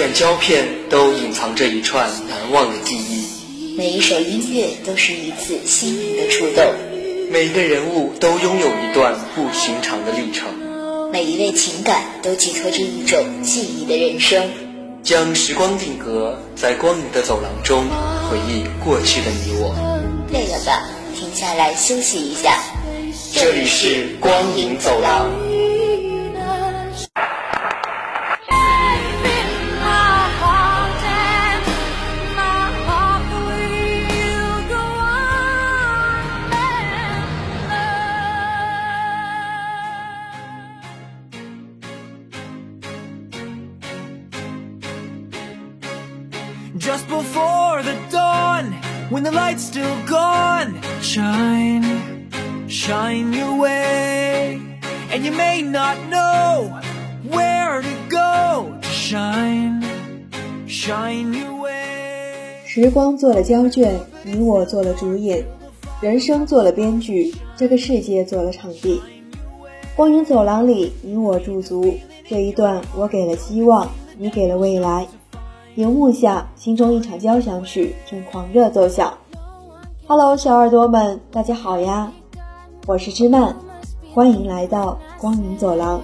卷胶片都隐藏着一串难忘的记忆，每一首音乐都是一次心灵的触动，每一个人物都拥有一段不寻常的历程，每一位情感都寄托着一种记忆的人生。将时光定格在光影的走廊中，回忆过去的你我。累了吧，停下来休息一下。这里是光影走廊。时光做了胶卷你我做了主演人生做了编剧这个世界做了场地光影走廊里你我驻足这一段我给了希望你给了未来荧幕下，心中一场交响曲正狂热奏响。Hello，小耳朵们，大家好呀！我是芝曼，欢迎来到光影走廊。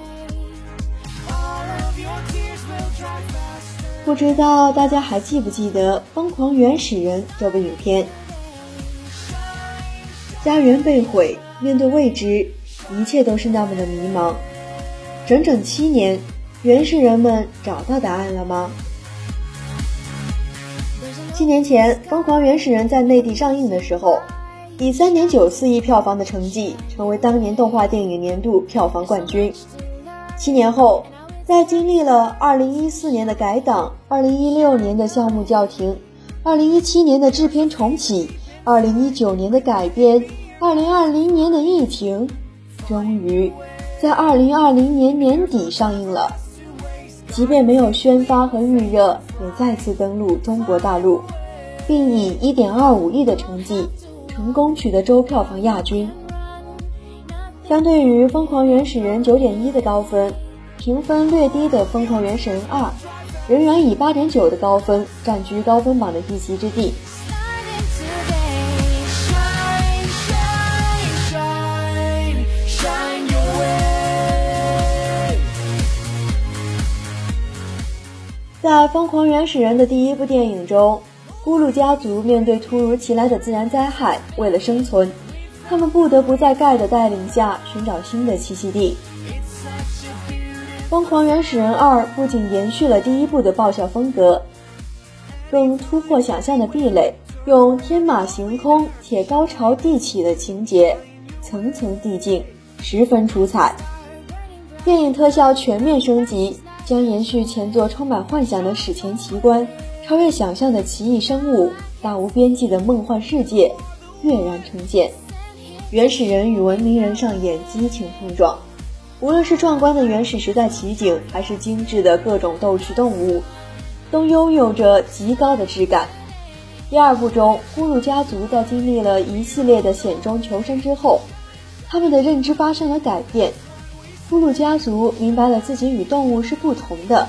不知道大家还记不记得《疯狂原始人》这部影片？家园被毁，面对未知，一切都是那么的迷茫。整整七年，原始人们找到答案了吗？七年前，《疯狂原始人》在内地上映的时候，以三点九四亿票房的成绩，成为当年动画电影年度票房冠军。七年后，在经历了二零一四年的改档、二零一六年的项目叫停、二零一七年的制片重启、二零一九年的改编、二零二零年的疫情，终于在二零二零年年底上映了。即便没有宣发和预热，也再次登陆中国大陆，并以一点二五亿的成绩成功取得周票房亚军。相对于《疯狂原始人》九点一的高分，评分略低的《疯狂原始人二》仍然以八点九的高分占据高分榜的一席之地。在《疯狂原始人》的第一部电影中，咕噜家族面对突如其来的自然灾害，为了生存，他们不得不在盖的带领下寻找新的栖息地。《疯狂原始人二》不仅延续了第一部的爆笑风格，更突破想象的壁垒，用天马行空且高潮迭起的情节，层层递进，十分出彩。电影特效全面升级。将延续前作充满幻想的史前奇观，超越想象的奇异生物，大无边际的梦幻世界，跃然呈现。原始人与文明人上演激情碰撞，无论是壮观的原始时代奇景，还是精致的各种逗趣动物，都拥有着极高的质感。第二部中，咕噜家族在经历了一系列的险中求生之后，他们的认知发生了改变。咕噜家族明白了自己与动物是不同的，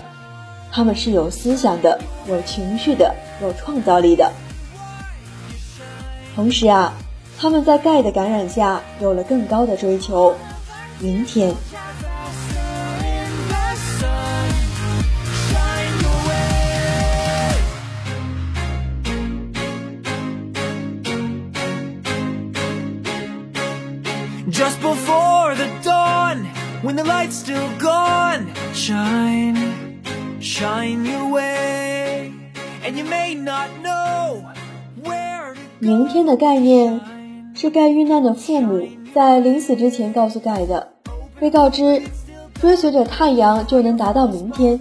他们是有思想的、有情绪的、有创造力的。同时啊，他们在钙的感染下有了更高的追求，明天。Shine shine your way and you may not know where 明天的概念是盖遇难的父母在临死之前告诉盖的。被告知追随着太阳就能达到明天。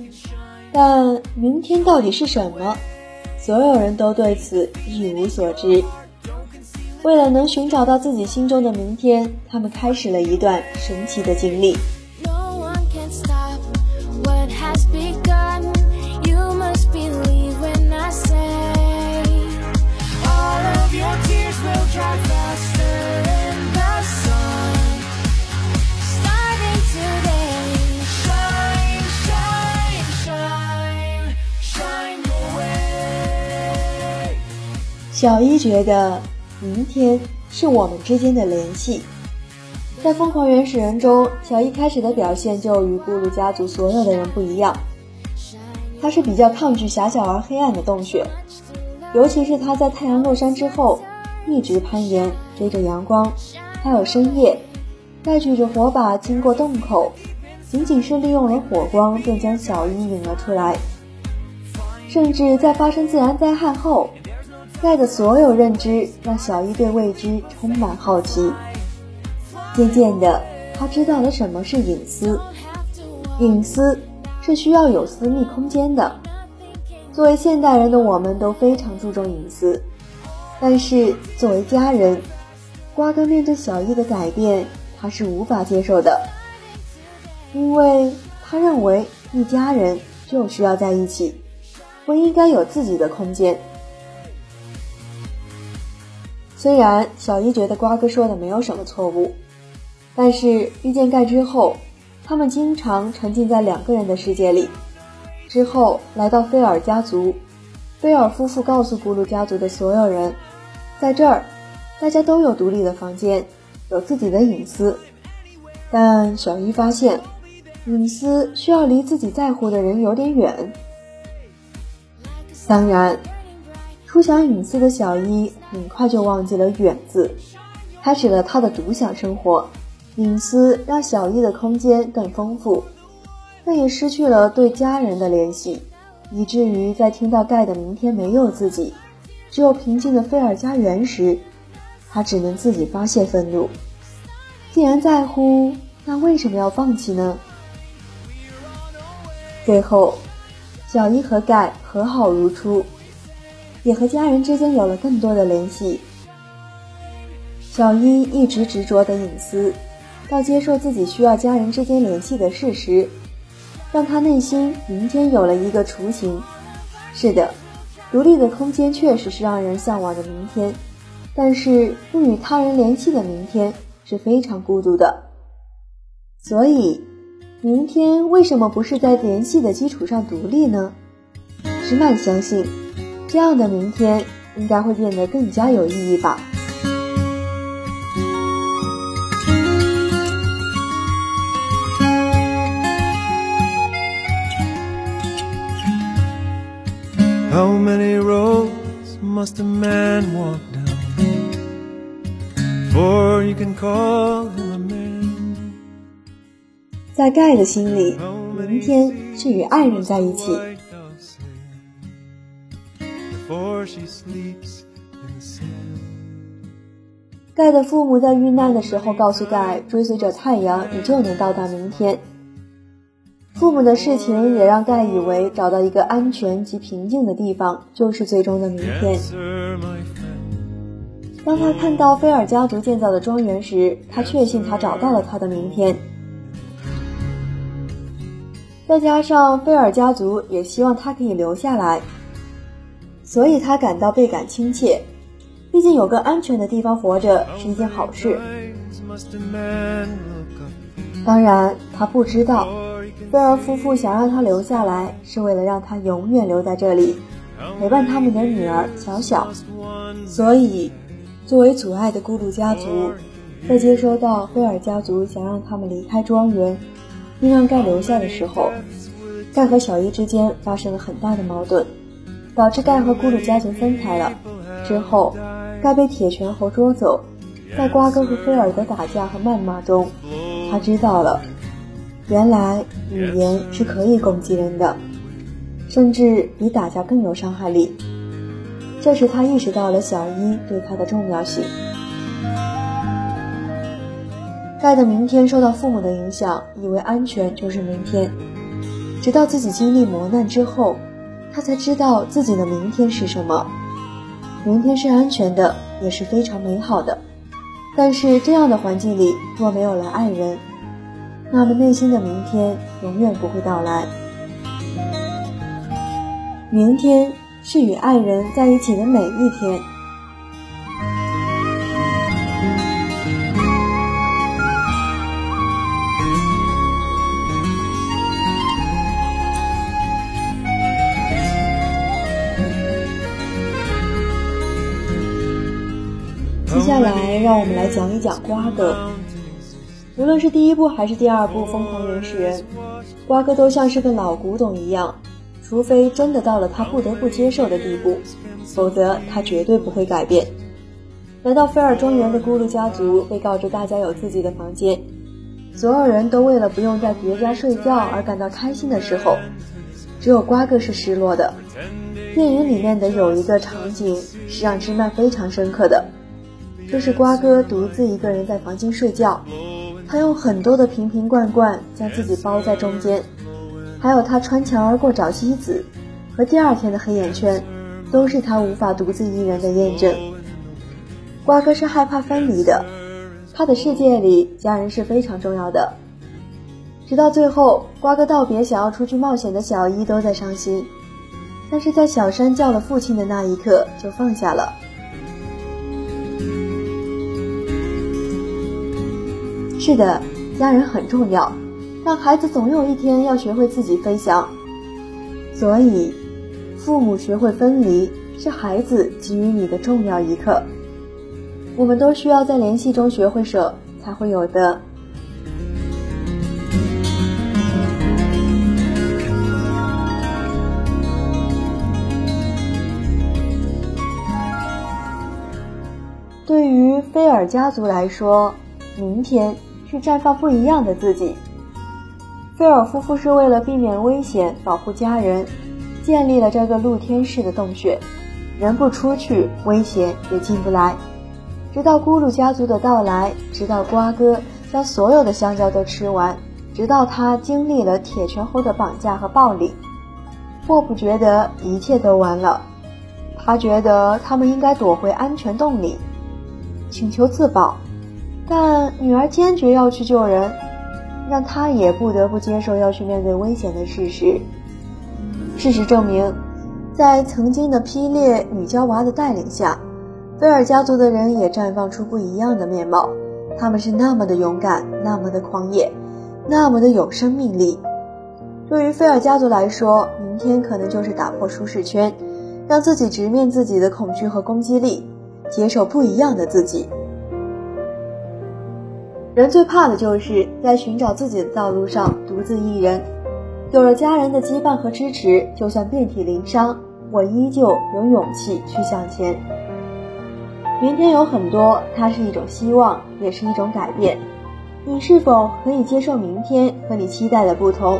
但明天到底是什么？所有人都对此一无所知。为了能寻找到自己心中的明天，他们开始了一段神奇的经历。小一觉得明天是我们之间的联系。在《疯狂原始人》中，小一开始的表现就与咕噜家族所有的人不一样。他是比较抗拒狭小而黑暗的洞穴，尤其是他在太阳落山之后，一直攀岩，追着阳光，还有深夜，带举着火把经过洞口，仅仅是利用了火光，便将小一引了出来。甚至在发生自然灾害后，盖的所有认知让小一对未知充满好奇。渐渐的，他知道了什么是隐私。隐私是需要有私密空间的。作为现代人的我们，都非常注重隐私。但是作为家人，瓜哥面对小一的改变，他是无法接受的，因为他认为一家人就需要在一起，不应该有自己的空间。虽然小一觉得瓜哥说的没有什么错误。但是遇见盖之后，他们经常沉浸在两个人的世界里。之后来到菲尔家族，菲尔夫妇告诉咕噜家族的所有人，在这儿，大家都有独立的房间，有自己的隐私。但小伊发现，隐私需要离自己在乎的人有点远。当然，初享隐私的小伊很快就忘记了“远”字，开始了他的独享生活。隐私让小伊的空间更丰富，但也失去了对家人的联系，以至于在听到盖的明天没有自己，只有平静的菲尔家园时，他只能自己发泄愤怒。既然在乎，那为什么要放弃呢？最后，小伊和盖和好如初，也和家人之间有了更多的联系。小伊一直执着的隐私。到接受自己需要家人之间联系的事实，让他内心明天有了一个雏形。是的，独立的空间确实是让人向往的明天，但是不与他人联系的明天是非常孤独的。所以，明天为什么不是在联系的基础上独立呢？石曼相信，这样的明天应该会变得更加有意义吧。How many roads must a man walk down before you can call him a man? 在盖的心里，明天是与爱人在一起。盖的父母在遇难的时候告诉盖，追随着太阳，你就能到达明天。父母的事情也让盖以为找到一个安全及平静的地方就是最终的明天。当他看到菲尔家族建造的庄园时，他确信他找到了他的明天。再加上菲尔家族也希望他可以留下来，所以他感到倍感亲切。毕竟有个安全的地方活着是一件好事。当然，他不知道。菲尔夫妇想让他留下来，是为了让他永远留在这里，陪伴他们的女儿小小。所以，作为阻碍的咕噜家族，在接收到菲尔家族想让他们离开庄园，并让盖留下的时候，盖和小伊之间发生了很大的矛盾，导致盖和咕噜家族分开了。之后，盖被铁拳猴捉走，在瓜哥和菲尔的打架和谩骂中，他知道了。原来语言是可以攻击人的，甚至比打架更有伤害力。这时他意识到了小一对他的重要性。盖的明天受到父母的影响，以为安全就是明天，直到自己经历磨难之后，他才知道自己的明天是什么。明天是安全的，也是非常美好的。但是这样的环境里，若没有了爱人，那么内心的明天永远不会到来。明天是与爱人在一起的每一天。接下来，让我们来讲一讲瓜哥。无论是第一部还是第二部《疯狂原始人》，瓜哥都像是个老古董一样，除非真的到了他不得不接受的地步，否则他绝对不会改变。来到菲尔庄园的咕噜家族被告知大家有自己的房间，所有人都为了不用在别家睡觉而感到开心的时候，只有瓜哥是失落的。电影里面的有一个场景是让芝曼非常深刻的，就是瓜哥独自一个人在房间睡觉，他用很多的瓶瓶罐罐将自己包在中间，还有他穿墙而过找妻子和第二天的黑眼圈，都是他无法独自一人的验证。瓜哥是害怕分离的，他的世界里家人是非常重要的。直到最后，瓜哥道别想要出去冒险的小伊都在伤心，但是在小山叫了父亲的那一刻就放下了。是的，家人很重要，但孩子总有一天要学会自己飞翔。所以，父母学会分离是孩子给予你的重要一课。我们都需要在联系中学会舍，才会有的。对于菲尔家族来说，明天是绽放不一样的自己。菲尔夫妇是为了避免危险、保护家人，建立了这个露天式的洞穴，人不出去，危险也进不来。直到咕噜家族的到来，直到瓜哥将所有的香蕉都吃完，直到他经历了铁拳后的绑架和暴力，霍普觉得一切都完了。他觉得他们应该躲回安全洞里，请求自保，但女儿坚决要去救人，让他也不得不接受要去面对危险的事实。事实证明，在曾经的霹烈女娇娃的带领下。菲尔家族的人也绽放出不一样的面貌，他们是那么的勇敢，那么的狂野，那么的有生命力。对于菲尔家族来说，明天可能就是打破舒适圈，让自己直面自己的恐惧和攻击力，接受不一样的自己。人最怕的就是在寻找自己的道路上独自一人。有了家人的羁绊和支持，就算遍体鳞伤，我依旧有勇气去向前。明天有很多，它是一种希望，也是一种改变。你是否可以接受明天和你期待的不同？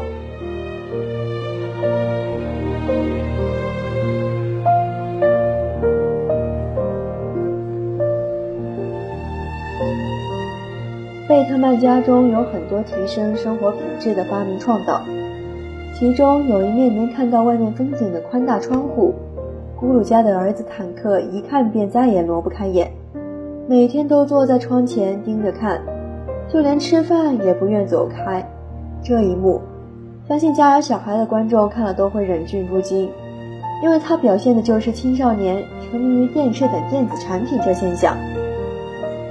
家中有很多提升生活品质的发明创造，其中有一面能看到外面风景的宽大窗户。咕噜家的儿子坦克一看便再也挪不开眼，每天都坐在窗前盯着看，就连吃饭也不愿走开。这一幕，相信家有小孩的观众看了都会忍俊不禁，因为它表现的就是青少年沉迷于电视等电子产品这现象。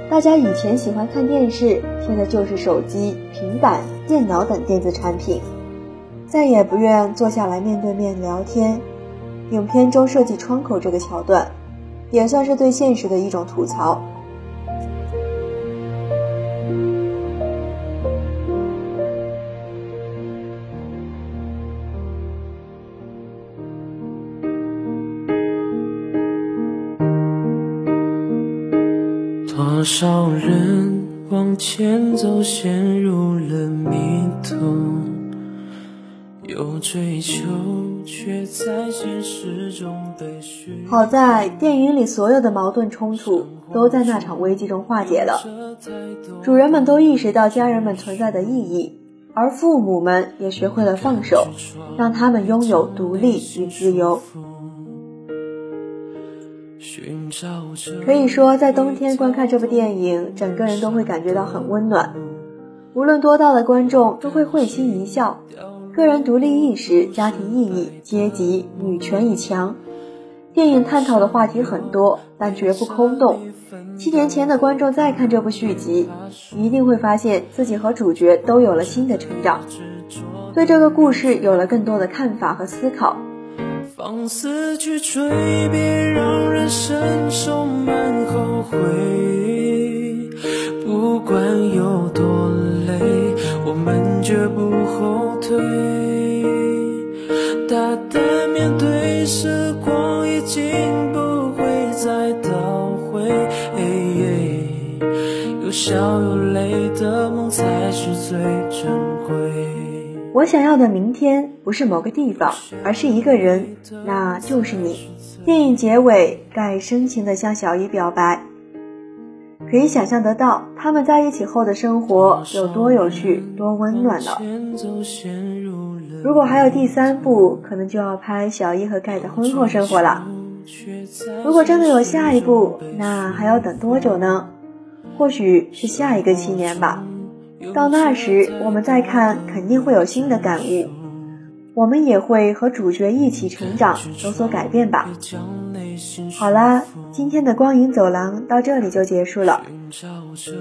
大家以前喜欢看电视，现在就是手机、平板、电脑等电子产品，再也不愿坐下来面对面聊天。影片中设计窗口这个桥段，也算是对现实的一种吐槽。多少人往前走，陷入了迷途。有追求，却在现实中被好在电影里所有的矛盾冲突都在那场危机中化解了，主人们都意识到家人们存在的意义，而父母们也学会了放手，让他们拥有独立与自由。可以说，在冬天观看这部电影，整个人都会感觉到很温暖，无论多大的观众都会会心一笑。个人独立意识、家庭意义、阶级、女权与强，电影探讨的话题很多，但绝不空洞。七年前的观众再看这部续集，一定会发现自己和主角都有了新的成长，对这个故事有了更多的看法和思考。放肆去追，别让人生充满后悔。不管有多累，我们绝不后退。大胆面对，时光已经不会再倒回。有笑有泪的梦才是最珍贵。我想要的明天不是某个地方，而是一个人，那就是你。电影结尾，盖深情地向小姨表白。可以想象得到，他们在一起后的生活有多有趣、多温暖了。如果还有第三部，可能就要拍小伊和盖的婚后生活了。如果真的有下一部，那还要等多久呢？或许是下一个七年吧。到那时，我们再看，肯定会有新的感悟。我们也会和主角一起成长，有所改变吧。好啦，今天的光影走廊到这里就结束了，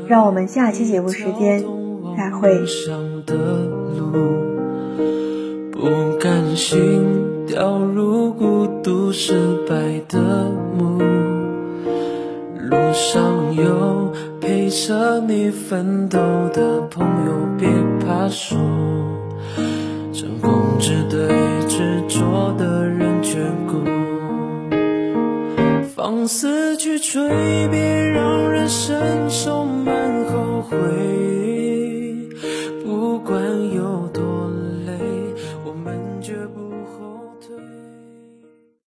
让我们下期节目时间再会。不甘心掉入孤独失败的梦，路上有。陪着你奋斗的朋友，别怕说，成功只对执着的人眷顾。放肆去追，别让人生充满后悔。